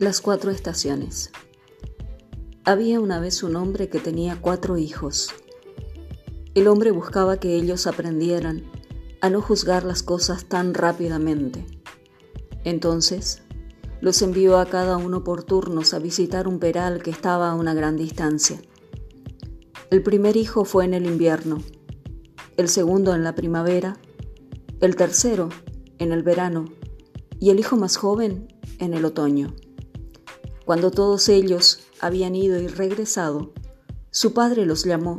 Las cuatro estaciones. Había una vez un hombre que tenía cuatro hijos. El hombre buscaba que ellos aprendieran a no juzgar las cosas tan rápidamente. Entonces, los envió a cada uno por turnos a visitar un peral que estaba a una gran distancia. El primer hijo fue en el invierno, el segundo en la primavera, el tercero en el verano y el hijo más joven en el otoño. Cuando todos ellos habían ido y regresado, su padre los llamó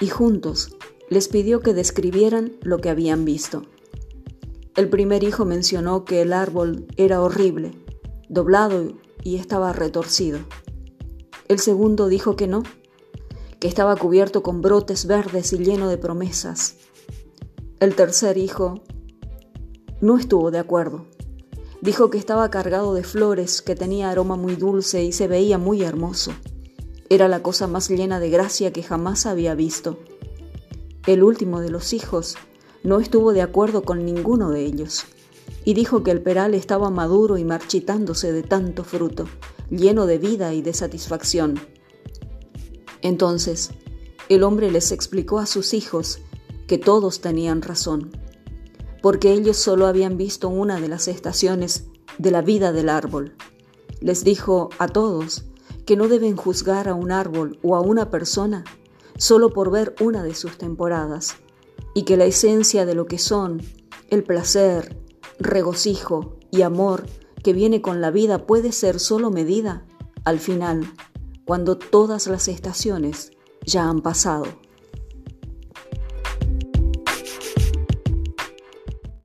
y juntos les pidió que describieran lo que habían visto. El primer hijo mencionó que el árbol era horrible, doblado y estaba retorcido. El segundo dijo que no, que estaba cubierto con brotes verdes y lleno de promesas. El tercer hijo no estuvo de acuerdo Dijo que estaba cargado de flores, que tenía aroma muy dulce y se veía muy hermoso. Era la cosa más llena de gracia que jamás había visto. El último de los hijos no estuvo de acuerdo con ninguno de ellos y dijo que el peral estaba maduro y marchitándose de tanto fruto, lleno de vida y de satisfacción. Entonces, el hombre les explicó a sus hijos que todos tenían razón porque ellos solo habían visto una de las estaciones de la vida del árbol. Les dijo a todos que no deben juzgar a un árbol o a una persona solo por ver una de sus temporadas, y que la esencia de lo que son, el placer, regocijo y amor que viene con la vida puede ser solo medida al final, cuando todas las estaciones ya han pasado.